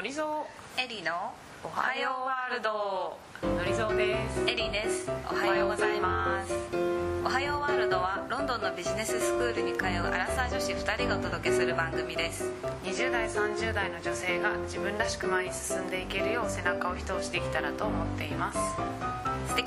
のりぞエリのおはようワールド。のりぞです。エリです。おはようございます。おはようワールドはロンドンのビジネススクールに通うアラサー女子2人がお届けする番組です。20代30代の女性が自分らしく前に進んでいけるよう背中を一押しできたらと思っています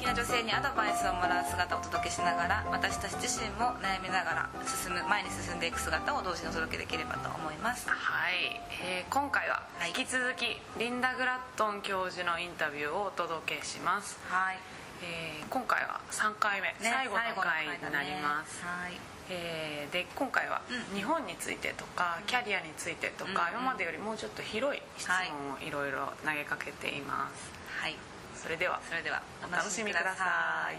な女性にアドバイスをもらう姿をお届けしながら私たち自身も悩みながら進む前に進んでいく姿を同時にお届けできればと思います。はい、えー今回ははい。引き続き、リンダ・グラットン教授のインタビューをお届けします、はい、えー今回は3回目、最後の回になります、はい。えーで今回はうん。日本についてとか、キャリアについてとか、今までよりもうちょっと広い質問をいろいろ投げかけています、はいそれではそれではおお楽しみください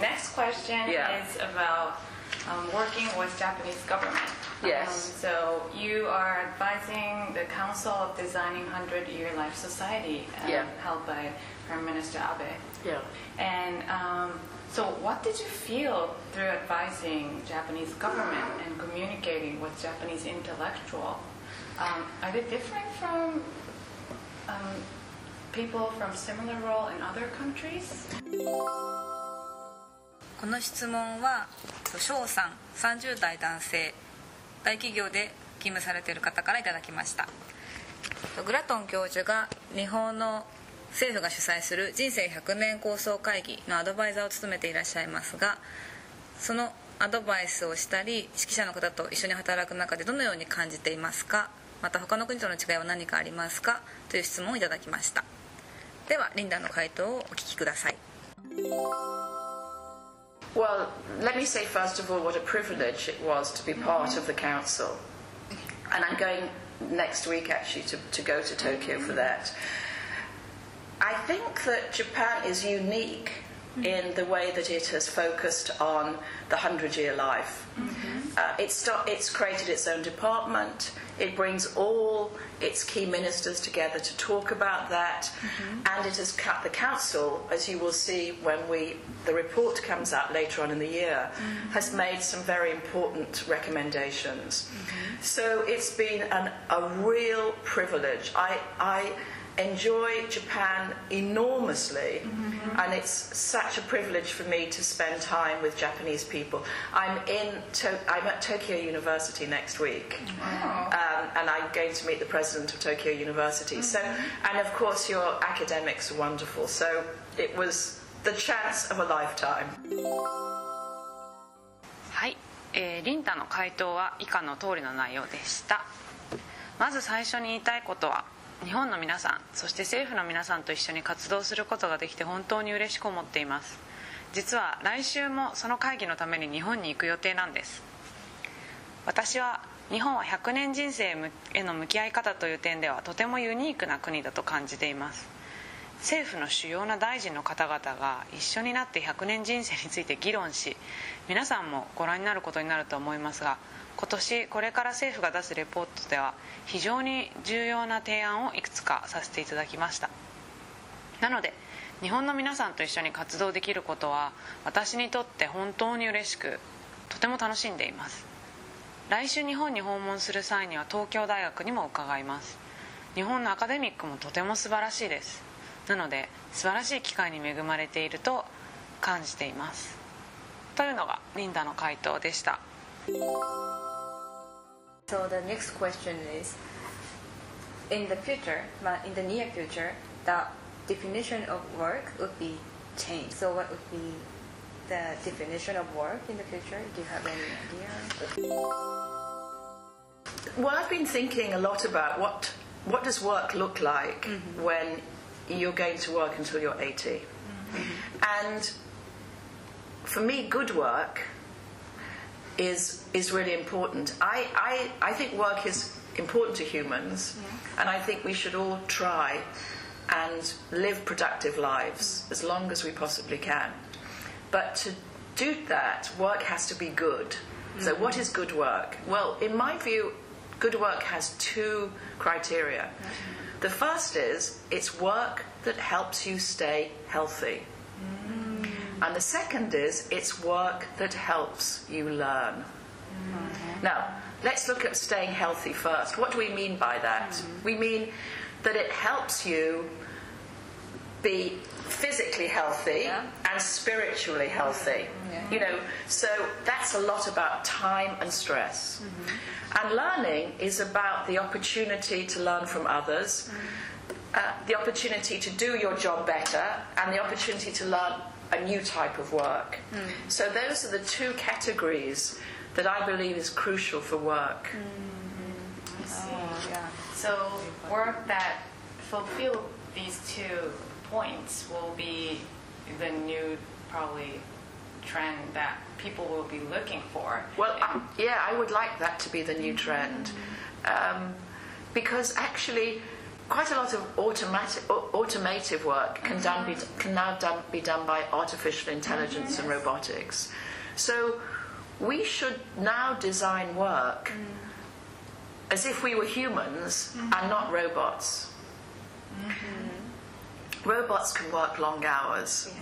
Next question Yeah. is about um, working with Japanese government. Yes. Um, so you are advising the Council of Designing 100-Year Life Society um, Yeah. held by Prime Minister Abe. Yeah. And um, so what did you feel through advising Japanese government and communicating with Japanese intellectual? Um, are they different from um, people from similar role in other countries? この質問は翔さん30代男性大企業で勤務されている方からいただきましたグラトン教授が日本の政府が主催する人生100年構想会議のアドバイザーを務めていらっしゃいますがそのアドバイスをしたり指揮者の方と一緒に働く中でどのように感じていますか？また他の国との違いは何かありますかという質問をいただきましたではリンダの回答をお聞きください Well, let me say first of all what a privilege it was to be part of the council. And I'm going next week actually to, to go to Tokyo for that. I think that Japan is unique in the way that it has focused on the 100 year life. Mm-hmm. Uh, it's, start, it's created its own department. It brings all its key ministers together to talk about that, mm-hmm. and it has cut the council, as you will see when we the report comes out later on in the year, mm-hmm. has made some very important recommendations. So it's been an, a real privilege. I, I enjoy Japan enormously, and it's such a privilege for me to spend time with Japanese people. I'm in to- I'm at Tokyo University next week, um, and I'm going to meet the president of Tokyo University. So, and of course, your academics are wonderful. So it was the chance of a lifetime. はい、えーリンタの回答は以下の通りの内容でしたまず最初に言いたいことは 日本の皆さんそして政府の皆さんと一緒に活動することができて本当に嬉しく思っています。実は来週もその会議のために日本に行く予定なんです。私は日本は100年人生への向き合い方という点ではとてもユニークな国だと感じています。政府の主要な大臣の方々が一緒になって100年人生について議論し皆さんもご覧になることになると思いますが今年これから政府が出すレポートでは非常に重要な提案をいくつかさせていただきました。なので日本の皆さんと一緒に活動できることは私にとって本当に嬉しくとても楽しんでいます。来週日本に訪問する際には東京大学にも伺います。日本のアカデミックもとても素晴らしいです。なので素晴らしい機会に恵まれていると感じています。というのがリンダの回答でした。So the next question is, in the future, but in the near future, the definition of work would be changed. So what would be the definition of work in the future? Do you have any idea? Well, I've been thinking a lot about what what does work look like mm-hmm. when you're going to work until you're 80, mm-hmm. and for me, good work is is really important. I, I, I think work is important to humans, and I think we should all try and live productive lives as long as we possibly can. But to do that, work has to be good. So, mm-hmm. what is good work? Well, in my view, good work has two criteria. The first is it's work that helps you stay healthy. And the second is it's work that helps you learn. Now, let's look at staying healthy first. What do we mean by that? Mm-hmm. We mean that it helps you be physically healthy Yeah. and spiritually healthy. You know, so that's a lot about time and stress. Mm-hmm. And learning is about the opportunity to learn from others, mm-hmm. uh, the opportunity to do your job better, and the opportunity to learn a new type of work. Hmm. So those are the two categories that I believe is crucial for work. Hmm, hmm, oh, yeah. So work that fulfill these two points will be the new probably trend that people will be looking for. Well, I- yeah, I would like that to be the new trend. Um, because actually, quite a lot of automatic, au- automative work can, done be, can now done, be done by artificial intelligence and robotics. So we should now design work mm. as if we were humans mm-hmm. and not robots. Mm-hmm. Robots can work long hours.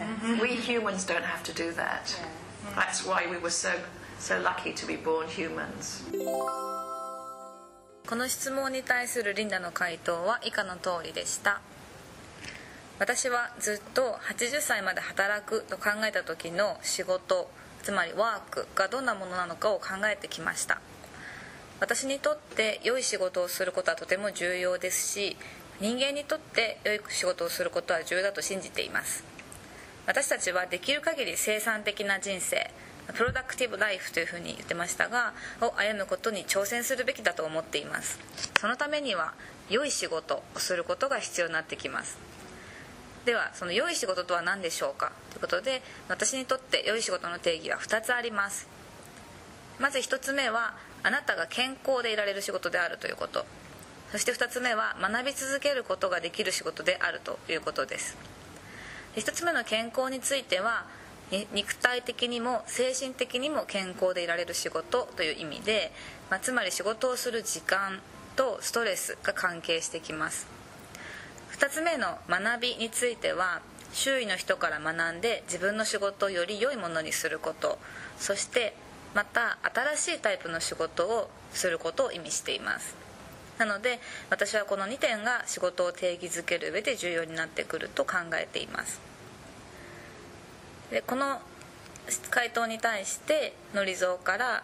We humans don't have to do that. That's why we were so so lucky to be born humans. この質問に対するリンダの回答は以下の通りでした。私はずっと80歳まで働くと考えた時の仕事つまりワークがどんなものなのかを考えてきました。私にとって良い仕事をすることはとても重要ですし人間にとって良い仕事をすることは重要だと信じています。私たちはできる限り生産的な人生プロダクティブライフというふうに言ってましたがを歩むことに挑戦するべきだと思っています。そのためには良い仕事をすることが必要になってきます。ではその良い仕事とは何でしょうか？ということで私にとって良い仕事の定義は2つあります。まず1つ目はあなたが健康でいられる仕事であるということ。そして2つ目は学び続けることができる仕事であるということです。1つ目の健康については肉体的にも精神的にも健康でいられる仕事という意味で、まあ、つまり仕事をする時間とストレスが関係してきます。2つ目の学びについては周囲の人から学んで自分の仕事をより良いものにすること。そしてまた新しいタイプの仕事をすることを意味しています。なので私はこの2点が仕事を定義づける上で重要になってくると考えています。でこの回答に対してのりぞうから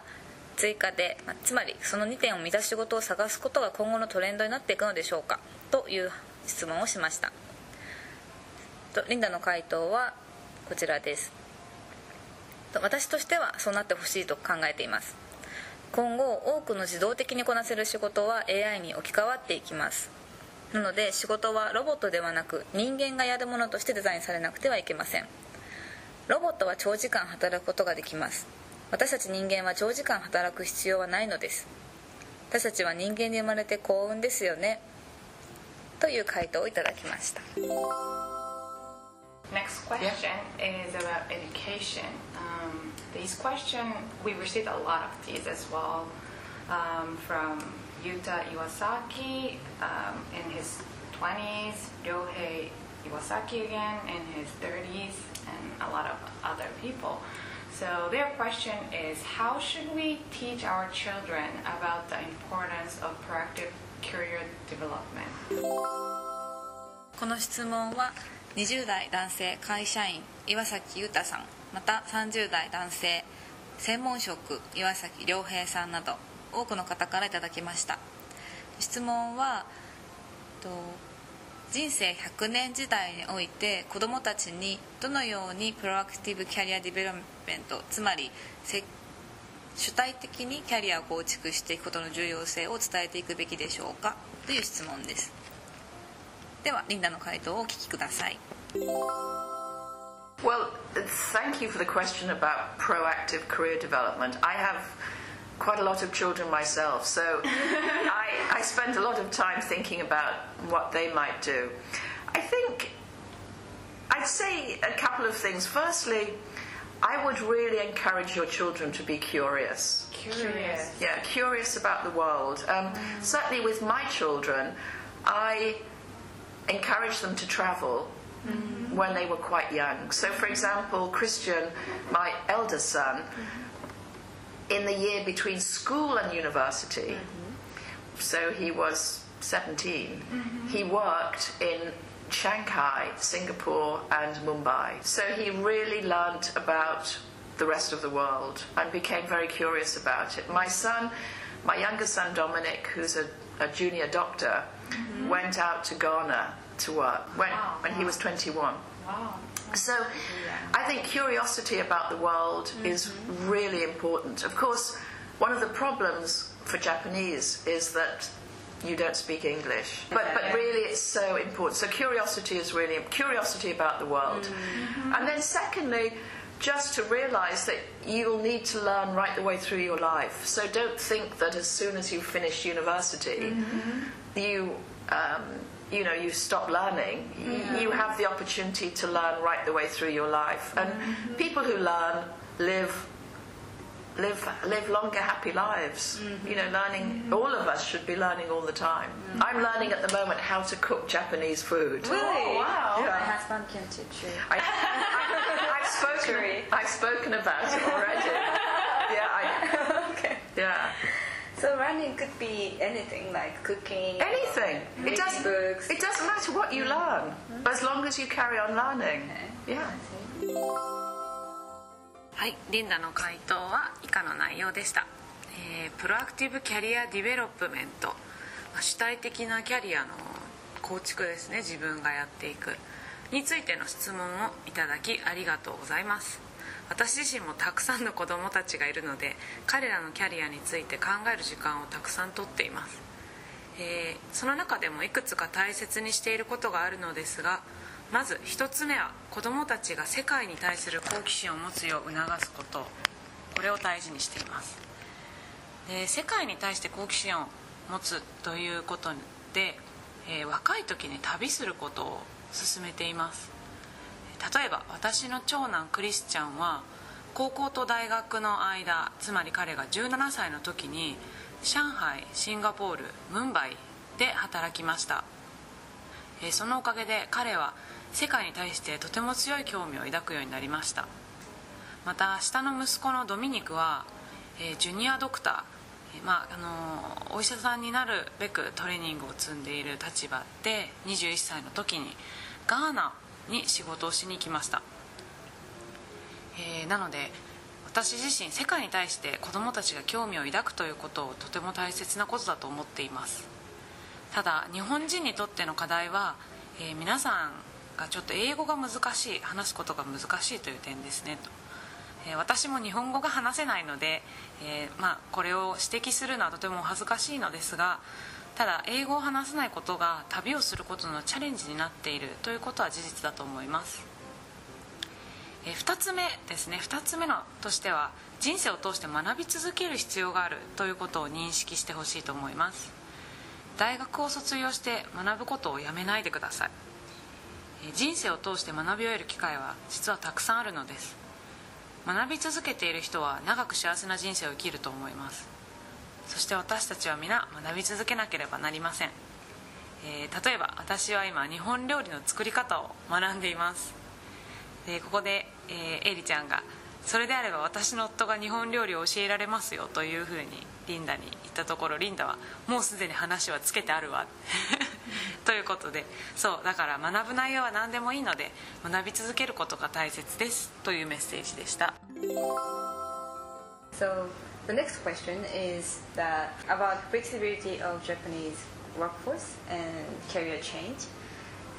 追加で、まあつまりその2点を満たす仕事を探すことが今後のトレンドになっていくのでしょうかという質問をしました。とリンダの回答はこちらです。と私としてはそうなってほしいと考えています。今後多くの自動的にこなせる仕事は AI に置き換わっていきます。なので仕事はロボットではなく人間がやるものとしてデザインされなくてはいけません。ロボットは長時間働くことができます私たち人間は長時間働く必要はないのです私たちは人間に生まれて幸運ですよねという回答をいただきました Next question is about education. Um, these question we received a lot of these as well um, from Yuta Iwasaki um, in his 20s, Ryohei Iwasaki again in his 30s, and a lot of other people. So their question is how should we teach our children about the importance of proactive career development? この質問は20代男性会社員岩崎裕太さんまた30代男性専門職岩崎良平さんなど多くの方からいただきました質問はと人生100年時代において子どもたちにどのようにプロアクティブキャリアディベロッメントつまりせ主体的にキャリアを構築していくことの重要性を伝えていくべきでしょうかという質問ですではリンダの回答をお聞きください Well, thank you for the question about proactive career development. I have quite a lot of children myself, so I, I spend a lot of time thinking about what they might do. I think I'd say a couple of things. Firstly, I would really encourage your children to be curious. Curious. Yeah, curious about the world. Um, mm. certainly with my children, I encourage them to travel mm-hmm. when they were quite young. So, for example, Christian, my eldest son, mm-hmm. In the year between school and university, mm-hmm. so he was 17, mm-hmm. he worked in Shanghai, Singapore, and Mumbai. So he really learned about the rest of the world and became very curious about it. My son, my younger son Dominic, who's a, a junior doctor, mm-hmm. went out to Ghana to work when, when he was 21. Wow. So I think curiosity about the world is mm-hmm. really important. Of course, one of the problems for Japanese is that you don't speak English. But, but really it's so important. So curiosity is really curiosity about the world. Mm-hmm. Mm-hmm. And then secondly, just to realize that you'll need to learn right the way through your life. So don't think that as soon as you finish university, you um, you know you stop learning. You, you have the opportunity to learn right the way through your life. And people who learn live live live longer, happy lives. You know, learning. All of us should be learning all the time. I'm learning at the moment how to cook Japanese food. Really? Oh, wow. My husband can teach you. I, have spoken. Sorry. I've spoken about it already. Yeah, I, okay. yeah. So learning could be anything like cooking. Anything. It doesn't. books. It doesn't matter what you learn, as long as you carry on learning. Yeah. はい、リンダの回答は以下の内容でした、えー proactive career development まあ主体的なキャリアの構築ですね自分がやっていくについての質問をいただきありがとうございます私自身もたくさんの子供たちがいるので彼らのキャリアについて考える時間をたくさんとっています。えーその中でもいくつか大切にしていることがあるのですがまず一つ目は子どもたちが世界に対する好奇心を持つよう促すこと。これを大事にしています。で世界に対して好奇心を持つということで、えー若い時に旅することを勧めています。例えば私の長男クリスチャンは高校と大学の間つまり彼が17歳の時に上海シンガポールムンバイで働きました。そのおかげで彼は世界に対してとても強い興味を抱くようになりました。また下の息子のドミニクは、ジュニアドクター、まああのお医者さんになるべくトレーニングを積んでいる立場で21歳の時にガーナに仕事をしに行きました、えーなので私自身世界に対して子どもたちが興味を抱くということをとても大切なことだと思っています。ただ日本人にとっての課題は、えー皆さんがちょっと英語が難しい話すことが難しいという点ですねと、えー私も日本語が話せないので、えーまあ、これを指摘するのはとても恥ずかしいのですがただ英語を話せないことが旅をすることのチャレンジになっているということは事実だと思います。え2つ目ですね。2つ目のとしては人生を通して学び続ける必要があるということを認識してほしいと思います。大学を卒業して学ぶことをやめないでください。人生を通して学び終える機会は実はたくさんあるのです。学び続けている人は長く幸せな人生を生きると思います。そして私たちは皆学び続けなければなりません、えー例えば私は今日本料理の作り方を学んでいます。でここで、えーエリちゃんが「それであれば私の夫が日本料理を教えられますよ」というふうにリンダに言ったところリンダは「もうすでに話はつけてあるわ」ということでそうだから学ぶ内容は何でもいいので学び続けることが大切ですというメッセージでした。So the next question is that about flexibility of Japanese workforce and career change.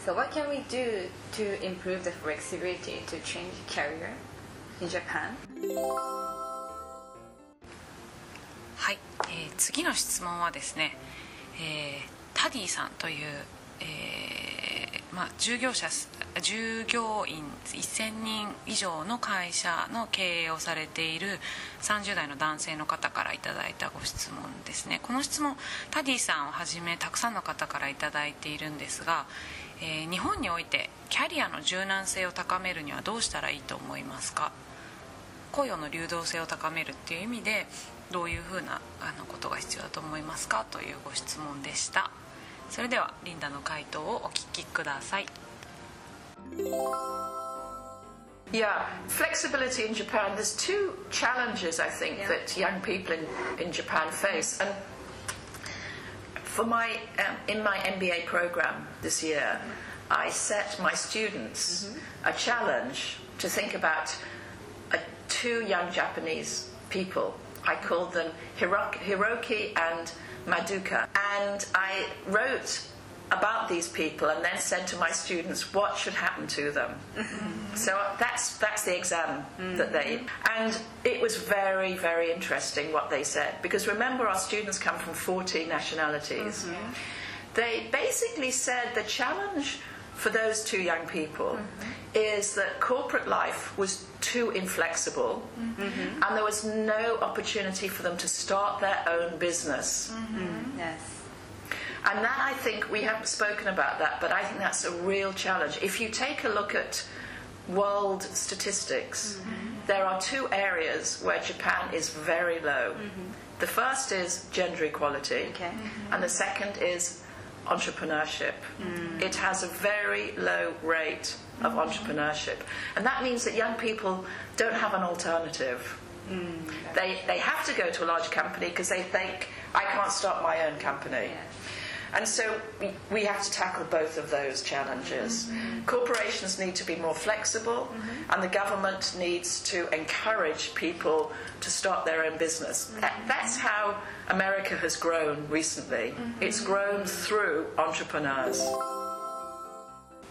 So what can we do to improve the flexibility to change career in Japan? はい、えー次の質問はですね、えータディさんという、えー まあ、従業者従業員1000人以上の会社の経営をされている30代の男性の方からいただいたご質問ですね。この質問タディさんをはじめたくさんの方からいただいているんですが、えー日本においてキャリアの柔軟性を高めるにはどうしたらいいと思いますか？雇用の流動性を高めるっていう意味でどういうふうなあのことが必要だと思いますか？というご質問でした。それではリンダの回答をお聞きください Yeah, flexibility in Japan. There's two challenges I think Yeah. that young people in, in Japan face, and for my um, in my MBA program this year, I set my students a challenge to think about uh, two young Japanese people. I called them Hiroki, Hiroki and Maduka, and I wrote about these people and then said to my students what should happen to them. So that's that's the exam that they mm-hmm. and it was very very interesting what they said. Because remember our students come from 40 nationalities. Mm-hmm. They basically said the challenge for those two young people mm-hmm. Is that corporate life was too inflexible mm-hmm. and there was no opportunity for them to start their own business. Mm-hmm. Yes. And that I think we haven't spoken about that, but I think that's a real challenge. If you take a look at world statistics, mm-hmm. there are two areas where Japan is very low. The first is gender equality, Okay. and the second is entrepreneurship. It has a very low rate of entrepreneurship, and that means that young people don't have an alternative. Mm. They, they have to go to a large company because they think, I can't start my own company. And so we, we have to tackle both of those challenges. Corporations need to be more flexible, and the government needs to encourage people to start their own business. That, that's how America has grown recently. It's grown through entrepreneurs.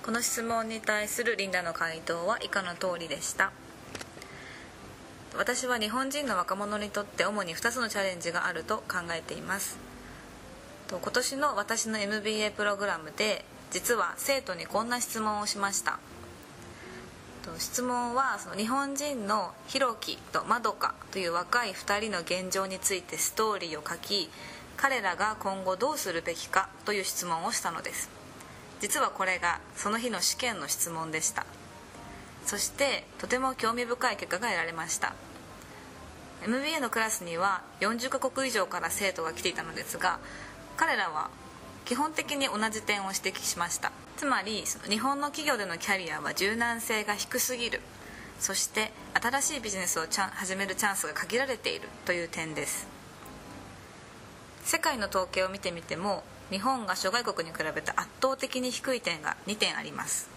この質問に対するリンダの回答は以下の通りでした私は日本人の若者にとって主に2つのチャレンジがあると考えています と今年の私の MBA プログラムで実は生徒にこんな質問をしました。質問はその日本人のヒロキとマドカという若い2人の現状についてストーリーを書き彼らが今後どうするべきかという質問をしたのです。実はこれがその日の試験の質問でした。そしてとても興味深い結果が得られました。MBA のクラスには40カ国以上から生徒が来ていたのですが彼らは基本的に同じ点を指摘しました。つまりその日本の企業でのキャリアは柔軟性が低すぎる。そして新しいビジネスを始めるチャンスが限られている。という点です。世界の統計を見てみても日本が諸外国に比べて圧倒的に低い点が2点あります。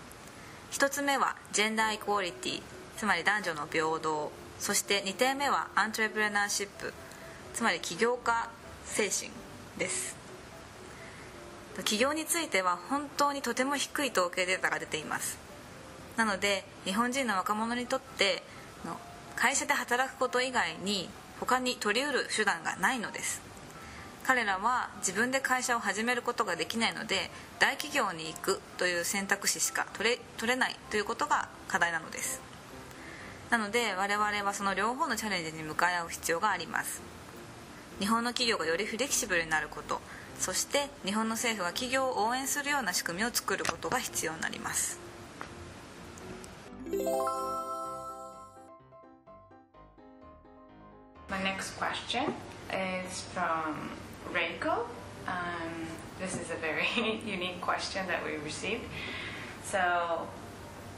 1つ目はジェンダーイクオリティ。つまり男女の平等。そして2点目はアントレプレナーシップ。つまり起業家精神です。起業については本当にとても低い統計データが出ています。なので日本人の若者にとって会社で働くこと以外に他に取りうる手段がないのです。彼らは自分で会社を始めることができないので大企業に行くという選択肢しか取れ取れないということが課題なのです。なので我々はその両方のチャレンジに向かい合う必要があります。日本の企業がよりフレキシブルになることそして日本の政府が企業を応援するような仕組みを作ることが必要になります My next question is from Reiko. Um, this is a very unique question that we received. So,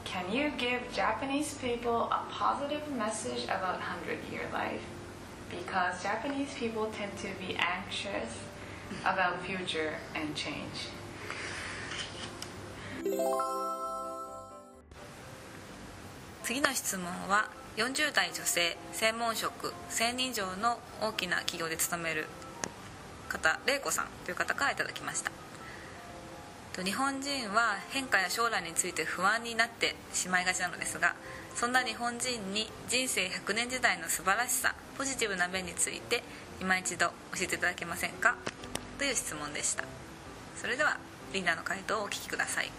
can you give Japanese people a positive message about 100 year life? Because Japanese people tend to be anxious about future and change. 次の質問は40代女性専門職1000人以上の大きな企業で勤める方玲子さんという方からいただきました日本人は変化や将来について不安になってしまいがちなのですがそんな日本人に人生100年時代の素晴らしさポジティブな面について今一度教えていただけませんか？という質問でしたそれではリンダの回答をお聞きください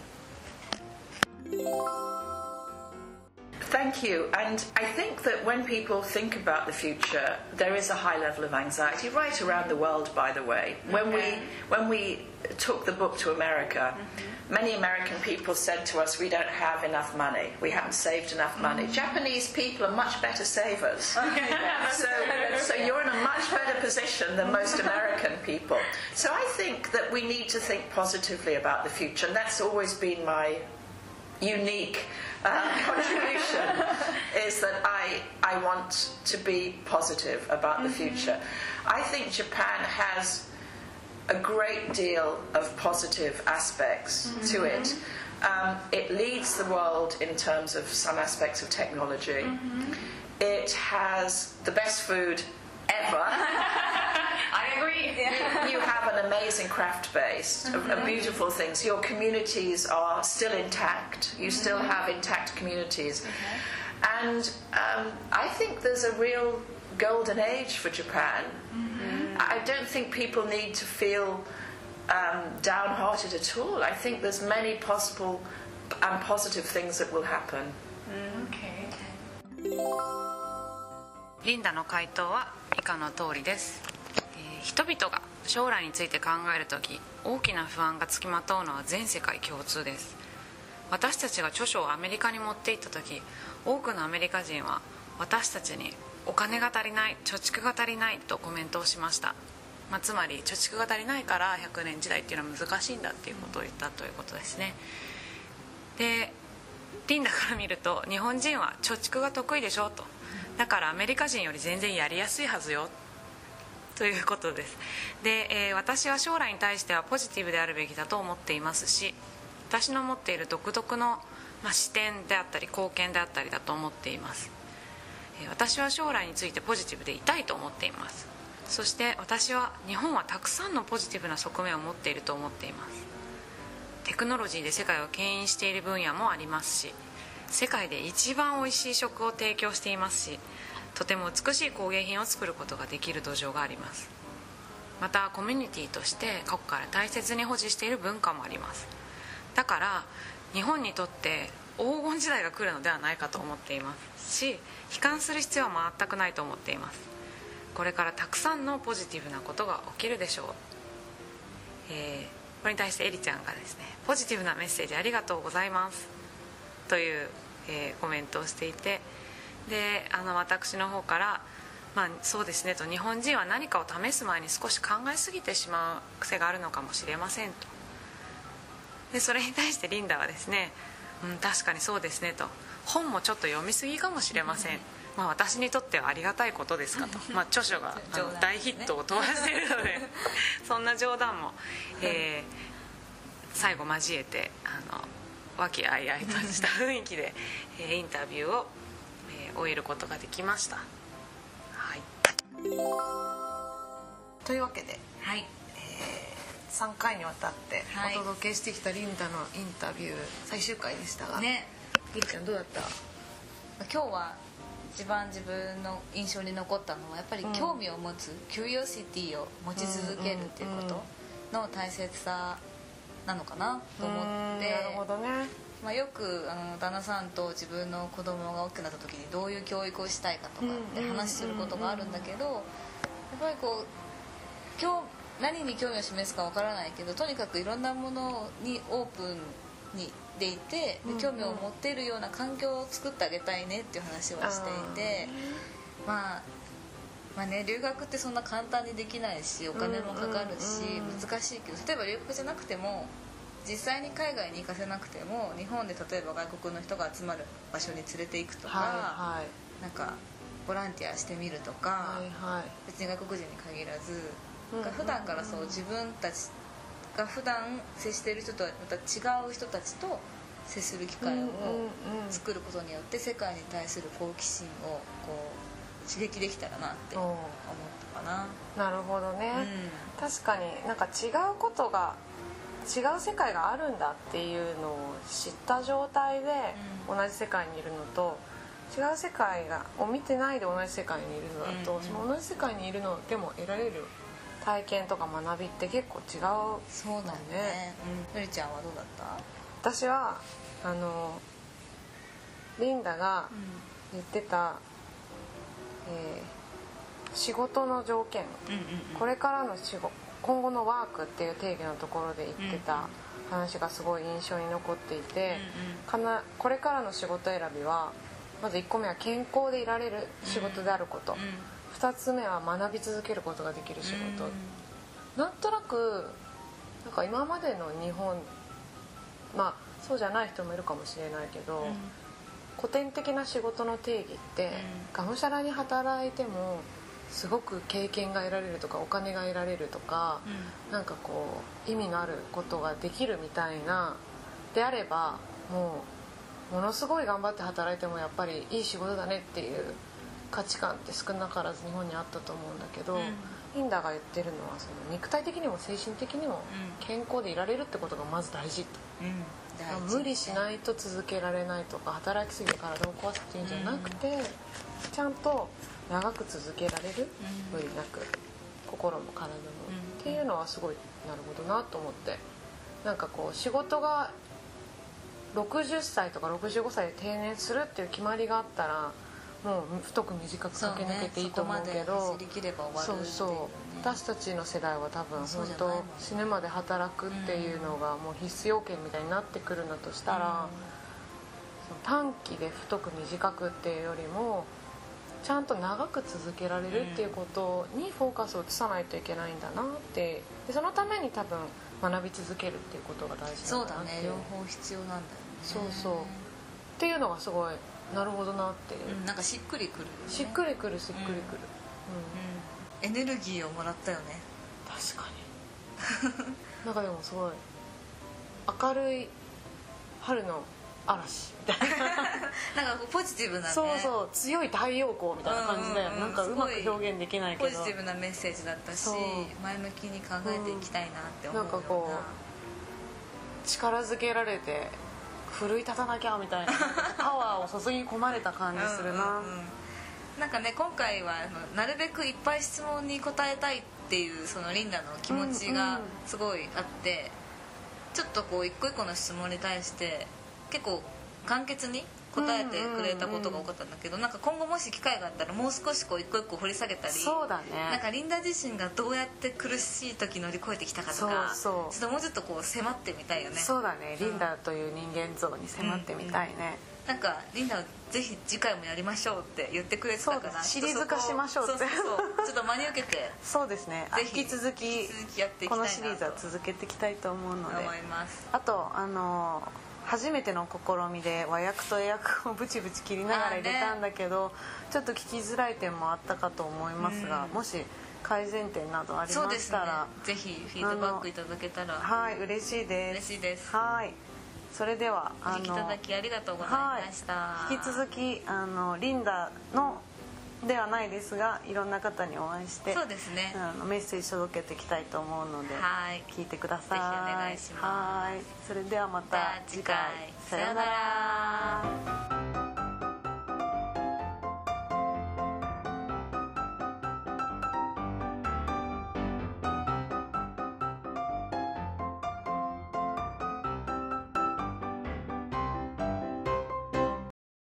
Thank you. And I think that when people think about the future, there is a high level of anxiety right around the world. By the way, when we when we took the book to America, many American people said to us, "We don't have enough money. We haven't saved enough money." Japanese people are much better savers. so, so you're in a much better position than most American people. So I think that we need to think positively about the future, and that's always been my unique uh, contribution is that I, I want to be positive about the future. I think Japan has a great deal of positive aspects to mm-hmm. it. Um, it leads the world in terms of some aspects of technology. Mm-hmm. It has the best food ever. I agree. you, you have an amazing craft base of, of mm-hmm. beautiful things. Your communities are still intact. You still have intact communities. And um, I think there's a real golden age for Japan. I don't think people need to feel um, downhearted at all. I think there's many possible and positive things that will happen. Okay. リンダの回答は以下の通りです、えー人々が将来について考える時大きな不安がつきまとうのは全世界共通です私たちが著書をアメリカに持って行った時多くのアメリカ人は私たちにお金が足りない貯蓄が足りないとコメントをしました、まあ、つまり貯蓄が足りないから100年時代っていうのは難しいんだっていうことを言ったということですね。でリンダから見ると日本人は貯蓄が得意でしょと。だからアメリカ人より全然やりやすいはずよ。ということです。で、えー私は将来に対してはポジティブであるべきだと思っていますし私の持っている独特の、まあ、視点であったり貢献であったりだと思っています。私は将来についてポジティブでいたいと思っています。そして私は日本はたくさんのポジティブな側面を持っていると思っています。テクノロジーで世界を牽引している分野もありますし世界で一番おいしい食を提供していますしとても美しい工芸品を作ることができる土壌があります。またコミュニティとして過去から大切に保持している文化もあります。だから日本にとって黄金時代が来るのではないかと思っていますし悲観する必要は全くないと思っています。これからたくさんのポジティブなことが起きるでしょう、えーこれに対してエリちゃんがですねポジティブなメッセージありがとうございますという、えーコメントをしていてであの私の方から、まあ、そうですねと日本人は何かを試す前に少し考えすぎてしまう癖があるのかもしれませんと。でそれに対してリンダはですね、うん、確かにそうですねと。本もちょっと読みすぎかもしれません、まあ、私にとってはありがたいことですかと、まあ、著書が大ヒットを飛ばしているので そんな冗談も、えー最後交えてあの和気あいあいとした雰囲気で、えーインタビューを、えー終えることができました。はい。というわけではい3回にわたってはい。お届けしてきたリンダのインタビュー最終回でしたが、ね。リンちゃんどうだった？今日は一番自分の印象に残ったのはやっぱり興味を持つ、キュリオシティを持ち続けるっていうことの大切さなのかな？と思って、なるほどね。まあ、よくあの旦那さんと自分の子供が大きくなった時にどういう教育をしたいかとかって話することがあるんだけどやっぱりこう今日何に興味を示すかわからないけどとにかくいろんなものにオープンにでいてで興味を持っているような環境を作ってあげたいねっていう話をしていてまあまあね、留学ってそんな簡単にできないしお金もかかるし難しいけど例えば留学じゃなくても実際に海外に行かせなくても日本で例えば外国の人が集まる場所に連れて行くとか、はい。なんかボランティアしてみるとか、はいはい。別に外国人に限らず、うん。普段からそう自分たちが普段接している人とはまた違う人たちと接する機会を作ることによって世界に対する好奇心をこう刺激できたらなってお思ったかな。なるほどね、うん。確かになんか違うことが違う世界があるんだっていうのを知った状態でう同じ世界にいるのと違う世界がを見てないで同じ世界にいるのだと、うんうん。その同じ世界にいるのでも得られる体験とか学びって結構違うそうだね。うん。のりちゃんはどうだった？私はあのリンダが言ってた、えー仕事の条件。うんうんこれからの仕事今後のワークっていう定義のところで言ってた話がすごい印象に残っていて、かなこれからの仕事選びはまず1個目は健康でいられる仕事であること、2つ目は学び続けることができる仕事、なんとなくなんか今までの日本まあそうじゃない人もいるかもしれないけど、古典的な仕事の定義って、がむしゃらに働いてもすごく経験が得られるとかお金が得られるとか、なんかこう意味のあることができるみたいなであればもうものすごい頑張って働いてもやっぱりいい仕事だねっていう価値観って少なからず日本にあったと思うんだけど、リンダが言ってるのはその肉体的にも精神的にも健康でいられるってことがまず大事と。うん。無理しないと続けられないとか働きすぎて体を壊すっていうんじゃなくて、ちゃんと長く続けられる、無理なく心も体も、っていうのはすごいなるほどなと思って。なんかこう仕事が60歳とか65歳で定年するっていう決まりがあったらもう太く短く駆け抜けていいと思うけど。そうね。そう私たちの世代は多分本当死ぬまで働くっていうのがもう必須要件みたいになってくるんだとしたら、短期で太く短くっていうよりもちゃんと長く続けられるっていうことにフォーカスを移さないといけないんだなって。でそのために多分学び続けるっていうことが大事そうんだなだなってね。両方必要なんだよね。そうそう。っていうのがすごいなるほどなって。いう、うんなんかしっくりくるよね。しっくりくるしっくりくる、うん。うん。エネルギーをもらったよね。確かに。なんかでもすごい。明るい春の嵐。みたいななんかポジティブなね。そうそう強い太陽光みたいな感じだよ、うんうんうん。なんかうまく表現できないけど。ポジティブなメッセージだったし前向きに考えていきたいなって思うような。なんかこ力づけられて奮い立たなきゃみたいな。パワーを注ぎ込まれた感じするな、うんうんうん。なんかね今回はなるべくいっぱい質問に答えたいっていうそのリンダの気持ちがうんうん。すごいあって、ちょっとこう一個一個の質問に対して結構簡潔に答えてくれたことが多かったんだけど、なんか今後もし機会があったらもう少しこう一個一個掘り下げたりそうだね。なんかリンダ自身がどうやって苦しい時乗り越えてきたかとかそうそう。ちょっともうちょっとこう迫ってみたいよね。そうだね。リンダという人間像に迫ってみたいね、なんかリンダはぜひ次回もやりましょうって言ってくれてたからシリーズ化しましょうって。そうそうそう。ちょっと真に受けて。そうですね。あぜひ引き続き引き続きやっていきこのシリーズは続けていきたいと思うので。思います。あとあの初めての試みで和訳と英訳をブチブチ切りながら入れたんだけど、ちょっと聞きづらい点もあったかと思いますが、うん。もし改善点などありましたら、ぜひフィードバックいただけたら。はい嬉しいです。嬉しいです。はい。それではお聞きいただきありがとうございました、はい、引き続きあのリンダのではないですがいろんな方にお会いしてそうですね。あのメッセージ届けていきたいと思うのではい。聞いてください。ぜひお願いします。はい。それではまたまた次回。さようなら